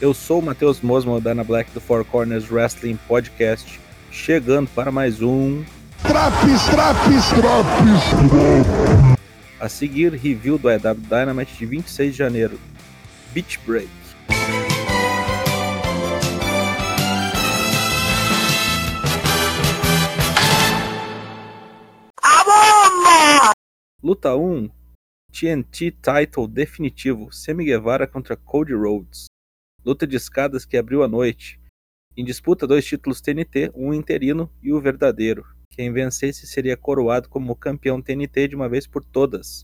Eu sou o Matheus Mosman, da Ana Black do Four Corners Wrestling Podcast, chegando para mais um. Traps, traps, traps! A seguir, review do EW Dynamite de 26 de janeiro. Beach Break. Luta 1 TNT Title definitivo Sammy Guevara contra Cody Rhodes. Luta de escadas que abriu a noite. Em disputa, dois títulos TNT, um interino e o verdadeiro. Quem vencesse seria coroado como campeão TNT de uma vez por todas.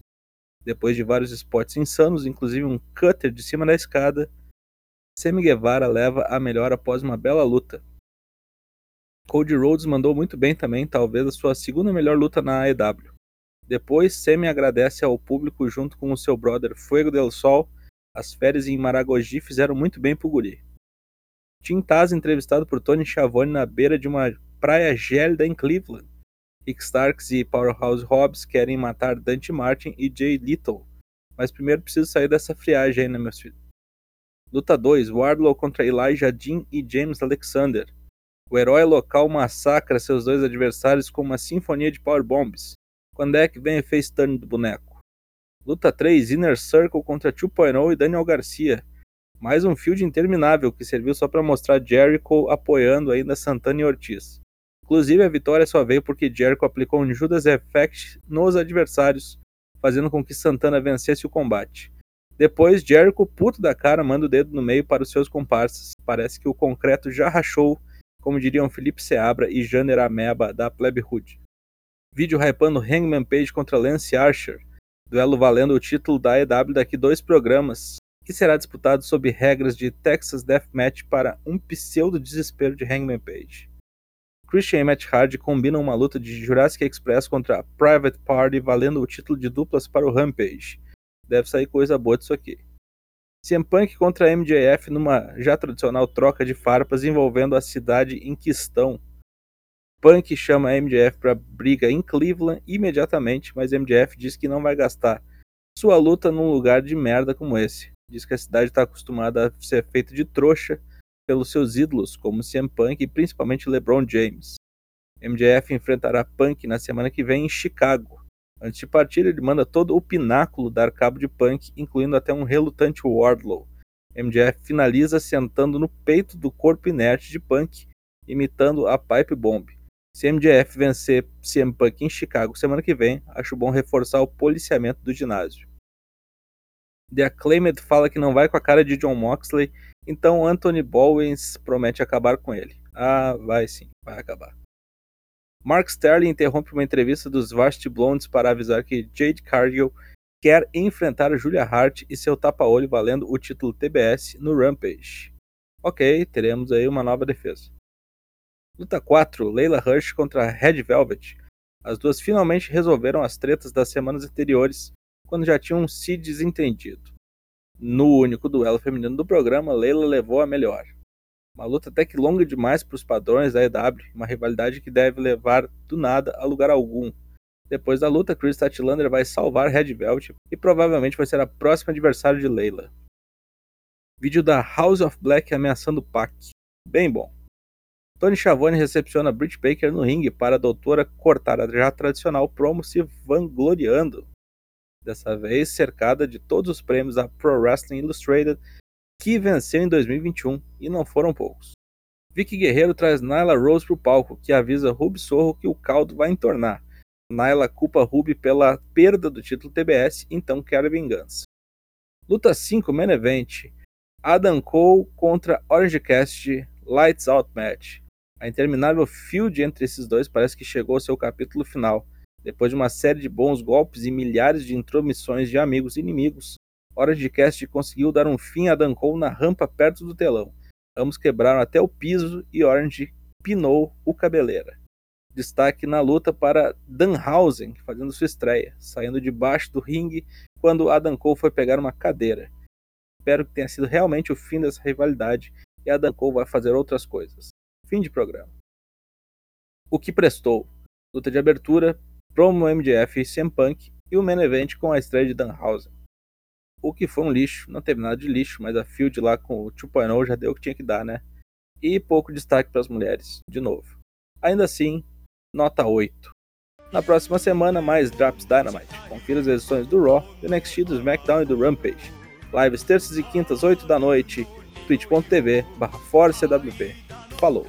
Depois de vários spots insanos, inclusive um cutter de cima da escada, Sammy Guevara leva a melhor após uma bela luta. Cody Rhodes mandou muito bem também, talvez a sua segunda melhor luta na AEW. Depois, Sammy agradece ao público junto com o seu brother Fuego del Sol. As férias em Maragogi fizeram muito bem pro guri. Tim Taz entrevistado por Tony Schiavone na beira de uma praia gélida em Cleveland. Rick Starks e Powerhouse Hobbs querem matar Dante Martin e Jay Little. Mas primeiro preciso sair dessa friagem aí, né, meus filhos? Luta 2: Wardlow contra Elijah Dean e James Alexander. O herói local massacra seus dois adversários com uma sinfonia de powerbombs. Quando é que vem o face turn do boneco? Luta 3, Inner Circle contra 2.0 e Daniel Garcia. Mais um field interminável que serviu só para mostrar Jericho apoiando ainda Santana e Ortiz. Inclusive a vitória só veio porque Jericho aplicou um Judas Effect nos adversários, fazendo com que Santana vencesse o combate. Depois, Jericho, puto da cara, manda o dedo no meio para os seus comparsas. Parece que o concreto já rachou, como diriam Felipe Seabra e Janer Ameba da Plebe Hood. Vídeo hypando Hangman Page contra Lance Archer. Duelo valendo o título da AEW daqui dois programas, que será disputado sob regras de Texas Deathmatch para um pseudo desespero de Hangman Page. Christian e Matt Hardy combinam uma luta de Jurassic Express contra Private Party valendo o título de duplas para o Rampage. Deve sair coisa boa disso aqui. CM Punk contra MJF numa já tradicional troca de farpas envolvendo a cidade em que estão Punk chama MJF para briga em Cleveland imediatamente, mas MJF diz que não vai gastar sua luta num lugar de merda como esse. Diz que a cidade está acostumada a ser feita de trouxa pelos seus ídolos, como CM Punk e principalmente LeBron James. MJF enfrentará Punk na semana que vem em Chicago. Antes de partir, ele manda todo o pináculo dar cabo de Punk, incluindo até um relutante Wardlow. MJF finaliza sentando no peito do corpo inerte de Punk, imitando a Pipe Bomb. Se MJF vencer CM Punk em Chicago semana que vem, acho bom reforçar o policiamento do ginásio. The Acclaimed fala que não vai com a cara de John Moxley, então Anthony Bowens promete acabar com ele. Ah, vai sim, vai acabar. Mark Sterling interrompe uma entrevista dos Varsity Blondes para avisar que Jade Cargill quer enfrentar Julia Hart e seu tapa-olho valendo o título TBS no Rampage. Ok, teremos aí uma nova defesa. Luta 4: Leila Rush contra Red Velvet. As duas finalmente resolveram as tretas das semanas anteriores, quando já tinham se desentendido. No único duelo feminino do programa, Leila levou a melhor. Uma luta até que longa demais para os padrões da EW, uma rivalidade que deve levar do nada a lugar algum. Depois da luta, Chris Statlander vai salvar Red Velvet e provavelmente vai ser a próxima adversária de Leila. Vídeo da House of Black ameaçando Pac. Bem bom. Tony Schiavone recepciona Britt Baker no ringue para a doutora cortar a já tradicional promo se vangloriando. Dessa vez cercada de todos os prêmios da Pro Wrestling Illustrated, que venceu em 2021, e não foram poucos. Vicky Guerreiro traz Nyla Rose para o palco, que avisa Ruby Sorro que o caldo vai entornar. Nyla culpa Ruby pela perda do título TBS, então quer vingança. Luta 5 Main Event. Adam Cole contra Orange Cast Lights Out Match. A interminável feud entre esses dois parece que chegou ao seu capítulo final. Depois de uma série de bons golpes e milhares de intromissões de amigos e inimigos, Orange Cast conseguiu dar um fim a Dan Cole na rampa perto do telão. Ambos quebraram até o piso e Orange pinou o cabeleira. Destaque na luta para Danhausen, fazendo sua estreia, saindo debaixo do ringue quando Adam Cole foi pegar uma cadeira. Espero que tenha sido realmente o fim dessa rivalidade e Adam Cole vai fazer outras coisas. Fim de programa. O que prestou? Luta de abertura, promo MJF e CM Punk e o main event com a estreia de Danhausen. o que foi um lixo. Não teve nada de lixo, mas a Field lá com o 2.0 já deu o que tinha que dar, né? E pouco destaque para as mulheres, de novo. Ainda assim, nota 8. Na próxima semana, mais Drops Dynamite. Confira as edições do Raw, do NXT, do SmackDown e do Rampage. Lives terças e quintas, 8 da noite, twitch.tv barra falou!